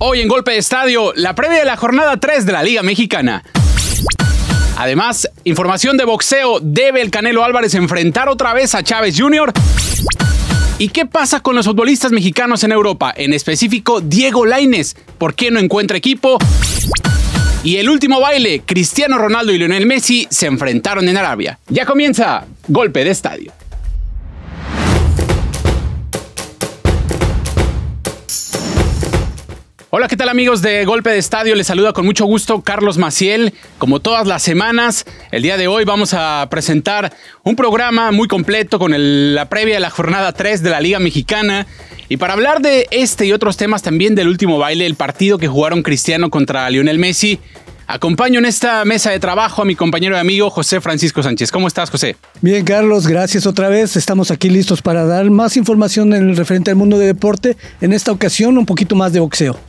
Hoy en Golpe de Estadio, la previa de la jornada 3 de la Liga Mexicana. Además, información de boxeo. ¿Debe el Canelo Álvarez enfrentar otra vez a Chávez Jr.? ¿Y qué pasa con los futbolistas mexicanos en Europa? En específico, Diego Laines. ¿Por qué no encuentra equipo? Y el último baile, Cristiano Ronaldo y Lionel Messi se enfrentaron en Arabia. Ya comienza Golpe de Estadio. Hola, ¿qué tal amigos de Golpe de Estadio? Les saluda con mucho gusto Carlos Maciel. Como todas las semanas, el día de hoy vamos a presentar un programa muy completo con la previa de la jornada 3 de la Liga Mexicana. Y para hablar de este y otros temas también del último baile, el partido que jugaron Cristiano contra Lionel Messi, Acompaño en esta mesa de trabajo a mi compañero y amigo José Francisco Sánchez. ¿Cómo estás, José? Bien, Carlos, gracias otra vez. Estamos aquí listos para dar más información en el referente al mundo de deporte. En esta ocasión, un poquito más de boxeo.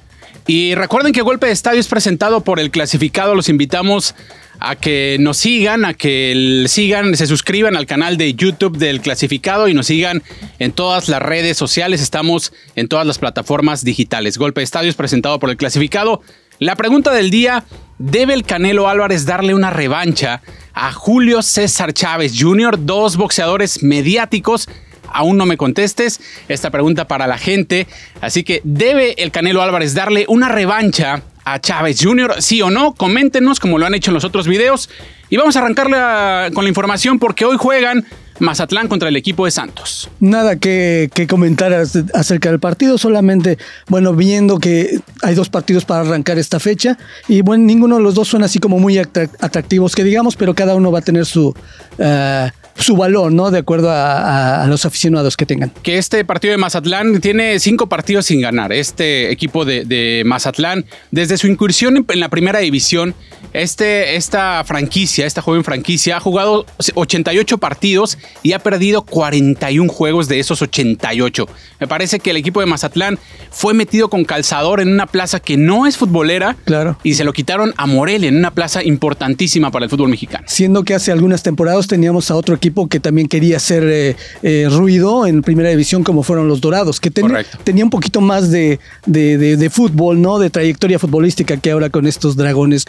Y recuerden que Golpe de Estadio es presentado por el clasificado. Los invitamos a que nos sigan, a que sigan, se suscriban al canal de YouTube del clasificado y nos sigan en todas las redes sociales. Estamos en todas las plataformas digitales. Golpe de Estadio es presentado por el clasificado. La pregunta del día, ¿debe el Canelo Álvarez darle una revancha a Julio César Chávez Jr., dos boxeadores mediáticos aún no me contestes esta pregunta para la gente. Así que, ¿debe el Canelo Álvarez darle una revancha a Chávez Jr., sí o no? Coméntenos como lo han hecho en los otros videos. Y vamos a arrancarle con la información porque hoy juegan Mazatlán contra el equipo de Santos. Nada que, comentar acerca del partido, solamente, bueno, viendo que hay dos partidos para arrancar esta fecha y bueno, ninguno de los dos son así como muy atractivos que digamos, pero cada uno va a tener su... Eh, su valor, ¿no? De acuerdo a, los aficionados que tengan. Que este partido de Mazatlán tiene cinco partidos sin ganar. Este equipo de, Mazatlán, desde su incursión en, la primera división, este, esta franquicia, esta joven franquicia, ha jugado 88 partidos y ha perdido 41 juegos de esos 88. Me parece que el equipo de Mazatlán fue metido con calzador en una plaza que no es futbolera. Claro. Y se lo quitaron a Morelia en una plaza importantísima para el fútbol mexicano. Siendo que hace algunas temporadas teníamos a otro equipo que también quería hacer eh, eh, ruido en primera división como fueron los Dorados, que tenía un poquito más de, de, fútbol, ¿no? De trayectoria futbolística que ahora con estos dragones,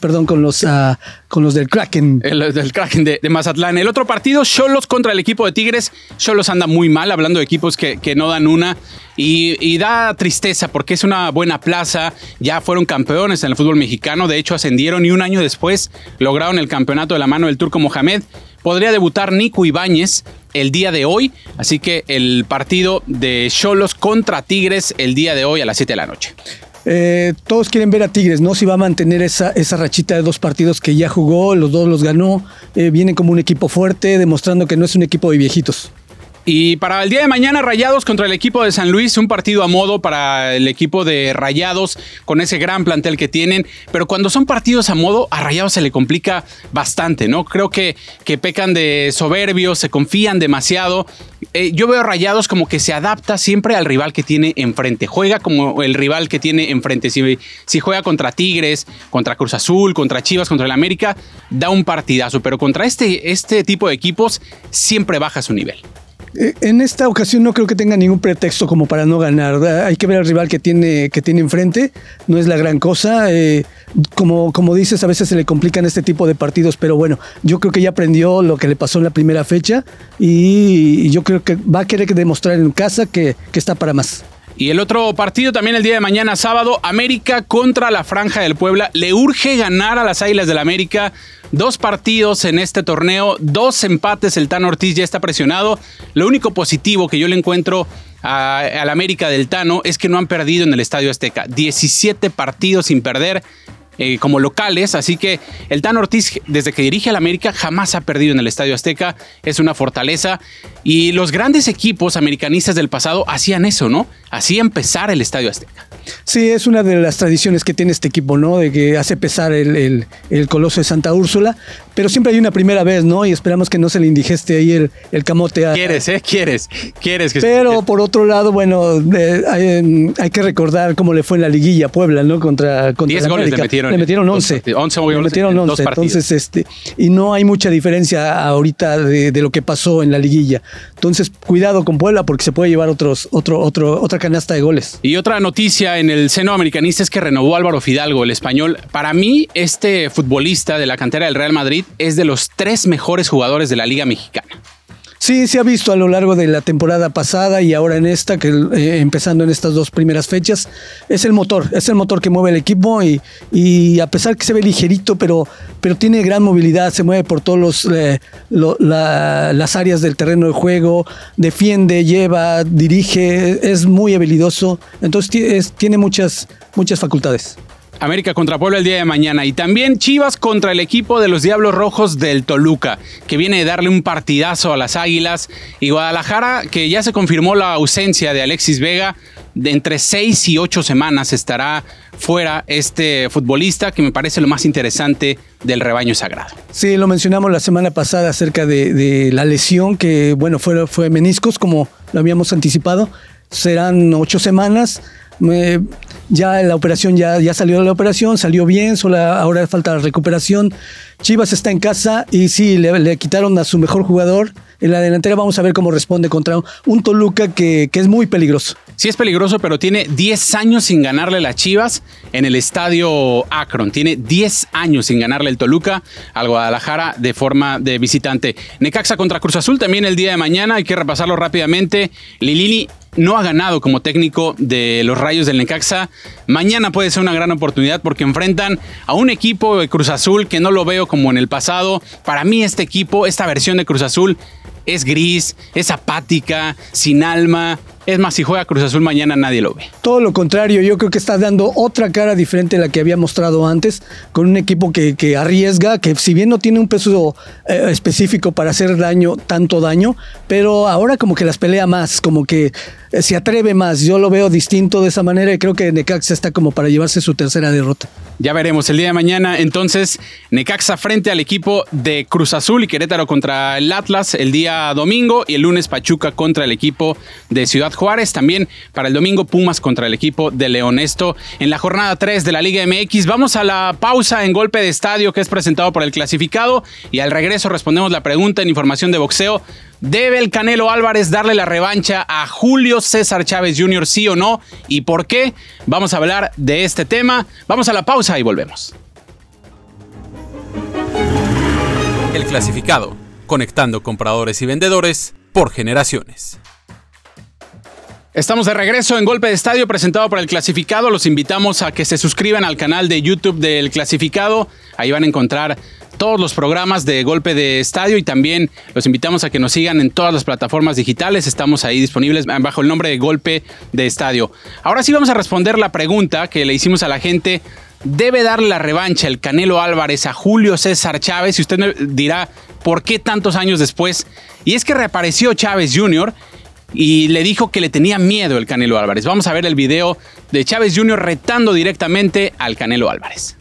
perdón, con los, uh, con los del Kraken. El, del Kraken de, Mazatlán. El otro partido, Cholos contra el equipo de Tigres. Cholos anda muy mal, hablando de equipos que, que no dan una. Y, y, da tristeza porque es una buena plaza. Ya fueron campeones en el fútbol mexicano. De hecho, ascendieron y un año después lograron el campeonato de la mano del turco Mohamed. Podría debutar Nico Ibáñez el día de hoy, así que el partido de Cholos contra Tigres el día de hoy a las 7 de la noche. Eh, todos quieren ver a Tigres, ¿no? Si va a mantener esa, esa rachita de dos partidos que ya jugó, los dos los ganó, eh, viene como un equipo fuerte, demostrando que no es un equipo de viejitos. Y para el día de mañana, Rayados contra el equipo de San Luis, un partido a modo para el equipo de Rayados con ese gran plantel que tienen. Pero cuando son partidos a modo, a Rayados se le complica bastante, ¿no? Creo que, que pecan de soberbios, se confían demasiado. Eh, yo veo Rayados como que se adapta siempre al rival que tiene enfrente. Juega como el rival que tiene enfrente. Si, si juega contra Tigres, contra Cruz Azul, contra Chivas, contra el América, da un partidazo. Pero contra este, este tipo de equipos siempre baja su nivel. Eh, en esta ocasión no creo que tenga ningún pretexto como para no ganar. Hay que ver al rival que tiene, que tiene enfrente. No es la gran cosa. Eh, como, como dices, a veces se le complican este tipo de partidos, pero bueno, yo creo que ya aprendió lo que le pasó en la primera fecha y, yo creo que va a querer demostrar en casa que está para más. Y el otro partido también el día de mañana, sábado, América contra la Franja del Puebla. Le urge ganar a las Águilas del América. Dos partidos en este torneo, dos empates. El Tano Ortiz ya está presionado. Lo único positivo que yo le encuentro al América del Tano es que no han perdido en el Estadio Azteca. 17 partidos sin perder. Eh, como locales, así que el Tano Ortiz, desde que dirige al América, jamás ha perdido en el Estadio Azteca, es una fortaleza. Y los grandes equipos americanistas del pasado hacían eso, ¿no? Hacían pesar el Estadio Azteca. Sí, es una de las tradiciones que tiene este equipo, ¿no? De que hace pesar el, el, coloso de Santa Úrsula, pero siempre hay una primera vez, ¿no? Y esperamos que no se le indigeste ahí el, el camote. A, quieres, ¿eh? Quieres, quieres. Que pero por otro lado, bueno, hay, hay, que recordar cómo le fue en la liguilla Puebla, ¿no? Contra, contra 10 goles le metieron. Le metieron 11. 11 le metieron 11. Entonces, este, y no hay mucha diferencia ahorita de, de lo que pasó en la liguilla. Entonces, cuidado con Puebla porque se puede llevar otros, otro, otro, otra canasta de goles. Y otra noticia en el seno americanista es que renovó Álvaro Fidalgo, el español. Para mí, este futbolista de la cantera del Real Madrid es de los tres mejores jugadores de la Liga Mexicana. Sí, se ha visto a lo largo de la temporada pasada y ahora en esta, que eh, empezando en estas dos primeras fechas, es el motor, es el motor que mueve el equipo y, y a pesar que se ve ligerito, pero, pero tiene gran movilidad, se mueve por todas eh, las áreas del terreno de juego, defiende, lleva, dirige, es muy habilidoso, entonces tiene muchas, muchas facultades. América contra Puebla el día de mañana. Y también Chivas contra el equipo de los Diablos Rojos del Toluca, que viene de darle un partidazo a las Águilas. Y Guadalajara, que ya se confirmó la ausencia de Alexis Vega. De entre seis y ocho semanas estará fuera este futbolista, que me parece lo más interesante del rebaño sagrado. Sí, lo mencionamos la semana pasada acerca de, la lesión, que bueno, fue, fue meniscos, como lo habíamos anticipado. Serán ocho semanas ya la operación ya, ya salió la operación, salió bien, solo ahora falta la recuperación. Chivas está en casa y sí, le, quitaron a su mejor jugador. En la delantera vamos a ver cómo responde contra un Toluca que, que es muy peligroso. Sí es peligroso, pero tiene 10 años sin ganarle las Chivas en el estadio Akron. Tiene 10 años sin ganarle el Toluca al Guadalajara de forma de visitante. Necaxa contra Cruz Azul también el día de mañana. Hay que repasarlo rápidamente. Lilini no ha ganado como técnico de los Rayos del Necaxa. Mañana puede ser una gran oportunidad porque enfrentan a un equipo de Cruz Azul que no lo veo como en el pasado. Para mí este equipo, esta versión de Cruz Azul es gris, es apática, sin alma. Es más, si juega Cruz Azul mañana nadie lo ve. Todo lo contrario, yo creo que está dando otra cara diferente a la que había mostrado antes, con un equipo que, arriesga, que si bien no tiene un peso eh, específico para hacer daño, tanto daño, pero ahora como que las pelea más, como que eh, se atreve más. Yo lo veo distinto de esa manera y creo que Necaxa está como para llevarse su tercera derrota. Ya veremos el día de mañana. Entonces, Necaxa frente al equipo de Cruz Azul y Querétaro contra el Atlas el día domingo y el lunes Pachuca contra el equipo de Ciudad Juárez. También para el domingo Pumas contra el equipo de León. Esto en la jornada 3 de la Liga MX. Vamos a la pausa en golpe de estadio que es presentado por el clasificado y al regreso respondemos la pregunta en información de boxeo. ¿Debe el Canelo Álvarez darle la revancha a Julio César Chávez Jr., sí o no? ¿Y por qué? Vamos a hablar de este tema. Vamos a la pausa y volvemos. El clasificado, conectando compradores y vendedores por generaciones. Estamos de regreso en Golpe de Estadio presentado por el Clasificado. Los invitamos a que se suscriban al canal de YouTube del Clasificado. Ahí van a encontrar todos los programas de Golpe de Estadio y también los invitamos a que nos sigan en todas las plataformas digitales. Estamos ahí disponibles bajo el nombre de Golpe de Estadio. Ahora sí vamos a responder la pregunta que le hicimos a la gente. ¿Debe darle la revancha el Canelo Álvarez a Julio César Chávez? Y usted dirá, ¿por qué tantos años después? Y es que reapareció Chávez Jr., y le dijo que le tenía miedo el Canelo Álvarez. Vamos a ver el video de Chávez Jr. retando directamente al Canelo Álvarez.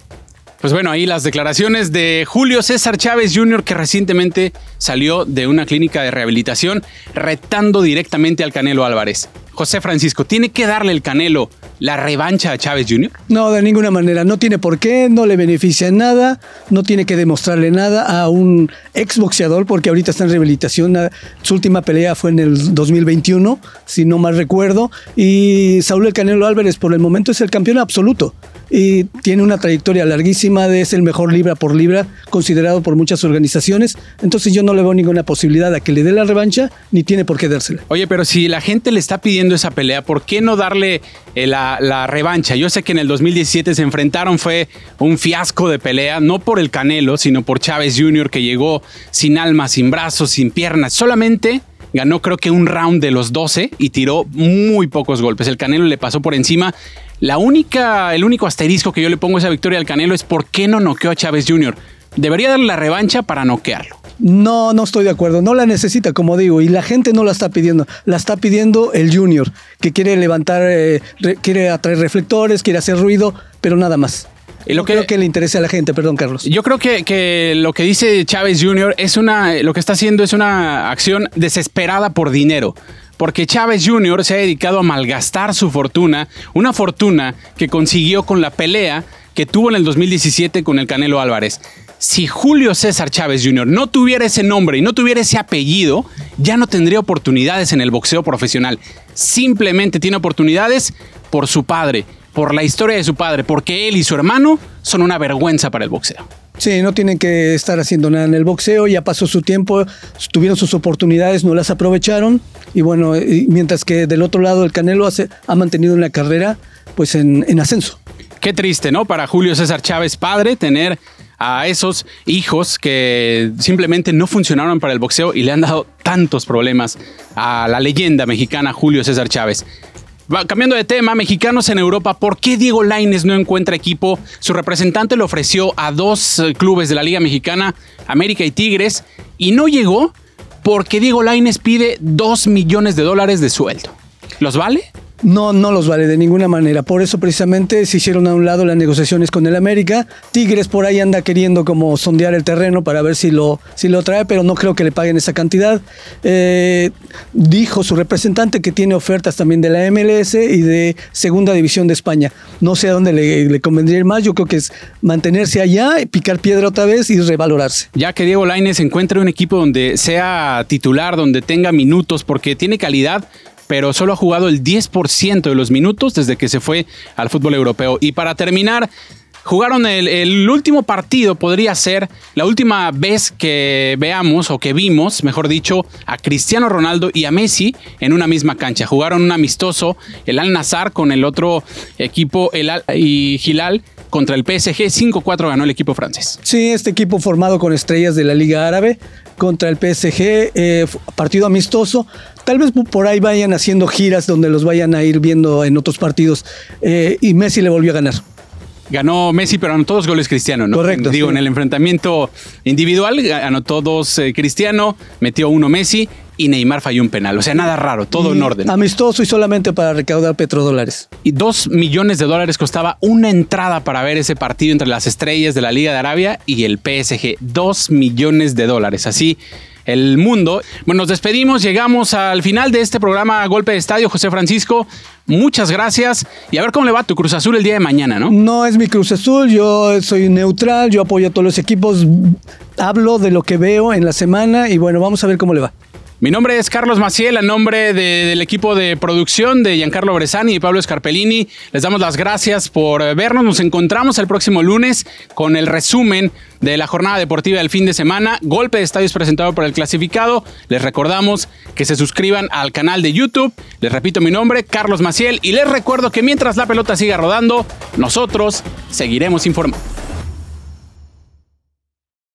Pues bueno, ahí las declaraciones de Julio César Chávez Jr., que recientemente salió de una clínica de rehabilitación retando directamente al Canelo Álvarez. José Francisco, ¿tiene que darle el Canelo la revancha a Chávez Jr.? No, de ninguna manera. No tiene por qué, no le beneficia en nada, no tiene que demostrarle nada a un exboxeador, porque ahorita está en rehabilitación. Su última pelea fue en el 2021, si no mal recuerdo. Y Saúl El Canelo Álvarez, por el momento, es el campeón absoluto y tiene una trayectoria larguísima, de, es el mejor libra por libra, considerado por muchas organizaciones. Entonces yo no le veo ninguna posibilidad a que le dé la revancha, ni tiene por qué dársela. Oye, pero si la gente le está pidiendo esa pelea, ¿por qué no darle eh, la, revancha? Yo sé que en el 2017 se enfrentaron, fue un fiasco de pelea, no por el Canelo, sino por Chávez Jr., que llegó sin alma, sin brazos, sin piernas, solamente ganó creo que un round de los 12 y tiró muy pocos golpes. El Canelo le pasó por encima. La única, el único asterisco que yo le pongo a esa victoria al Canelo es por qué no noqueó a Chávez Jr. Debería darle la revancha para noquearlo. No, no estoy de acuerdo. No la necesita, como digo, y la gente no la está pidiendo. La está pidiendo el Junior, que quiere levantar, eh, quiere atraer reflectores, quiere hacer ruido, pero nada más. Y lo que, creo que le interesa a la gente, perdón, Carlos. Yo creo que, que, lo que dice Chávez Jr. es una, lo que está haciendo es una acción desesperada por dinero. Porque Chávez Jr. se ha dedicado a malgastar su fortuna, una fortuna que consiguió con la pelea que tuvo en el 2017 con el Canelo Álvarez. Si Julio César Chávez Jr. no tuviera ese nombre y no tuviera ese apellido, ya no tendría oportunidades en el boxeo profesional. Simplemente tiene oportunidades por su padre, por la historia de su padre, porque él y su hermano son una vergüenza para el boxeo. Sí, no tienen que estar haciendo nada en el boxeo, ya pasó su tiempo, tuvieron sus oportunidades, no las aprovecharon y bueno, mientras que del otro lado el Canelo ha mantenido una carrera pues en, en ascenso. Qué triste, ¿no? Para Julio César Chávez, padre, tener a esos hijos que simplemente no funcionaron para el boxeo y le han dado tantos problemas a la leyenda mexicana Julio César Chávez. Va, cambiando de tema, mexicanos en Europa, ¿por qué Diego Laines no encuentra equipo? Su representante le ofreció a dos eh, clubes de la Liga Mexicana, América y Tigres, y no llegó porque Diego Laines pide 2 millones de dólares de sueldo. ¿Los vale? No, no los vale de ninguna manera. Por eso precisamente se hicieron a un lado las negociaciones con el América. Tigres por ahí anda queriendo como sondear el terreno para ver si lo, si lo trae, pero no creo que le paguen esa cantidad. Eh, dijo su representante que tiene ofertas también de la MLS y de Segunda División de España. No sé a dónde le, convendría ir más. Yo creo que es mantenerse allá, picar piedra otra vez y revalorarse. Ya que Diego Laines encuentre un equipo donde sea titular, donde tenga minutos, porque tiene calidad, pero solo ha jugado el 10% de los minutos desde que se fue al fútbol europeo. Y para terminar, Jugaron el, último partido, podría ser la última vez que veamos o que vimos, mejor dicho, a Cristiano Ronaldo y a Messi en una misma cancha. Jugaron un amistoso, el Al Nazar con el otro equipo, el Al y Gilal contra el PSG. 5-4 ganó el equipo francés. Sí, este equipo formado con estrellas de la Liga Árabe contra el PSG, eh, partido amistoso. Tal vez por ahí vayan haciendo giras donde los vayan a ir viendo en otros partidos. Eh, y Messi le volvió a ganar. Ganó Messi, pero anotó dos goles Cristiano, ¿no? Correcto. Digo, en el enfrentamiento individual anotó dos eh, Cristiano, metió uno Messi y Neymar falló un penal. O sea, nada raro, todo en orden. Amistoso y solamente para recaudar petrodólares. Y dos millones de dólares costaba una entrada para ver ese partido entre las estrellas de la Liga de Arabia y el PSG. Dos millones de dólares. Así el mundo. Bueno, nos despedimos, llegamos al final de este programa Golpe de Estadio. José Francisco, muchas gracias y a ver cómo le va tu Cruz Azul el día de mañana, ¿no? No es mi Cruz Azul, yo soy neutral, yo apoyo a todos los equipos, hablo de lo que veo en la semana y bueno, vamos a ver cómo le va. Mi nombre es Carlos Maciel, a nombre del equipo de producción de Giancarlo Bresani y Pablo Scarpellini. Les damos las gracias por vernos. Nos encontramos el próximo lunes con el resumen de la jornada deportiva del fin de semana. Golpe de estadio es presentado por el clasificado. Les recordamos que se suscriban al canal de YouTube. Les repito mi nombre, Carlos Maciel, y les recuerdo que mientras la pelota siga rodando, nosotros seguiremos informando.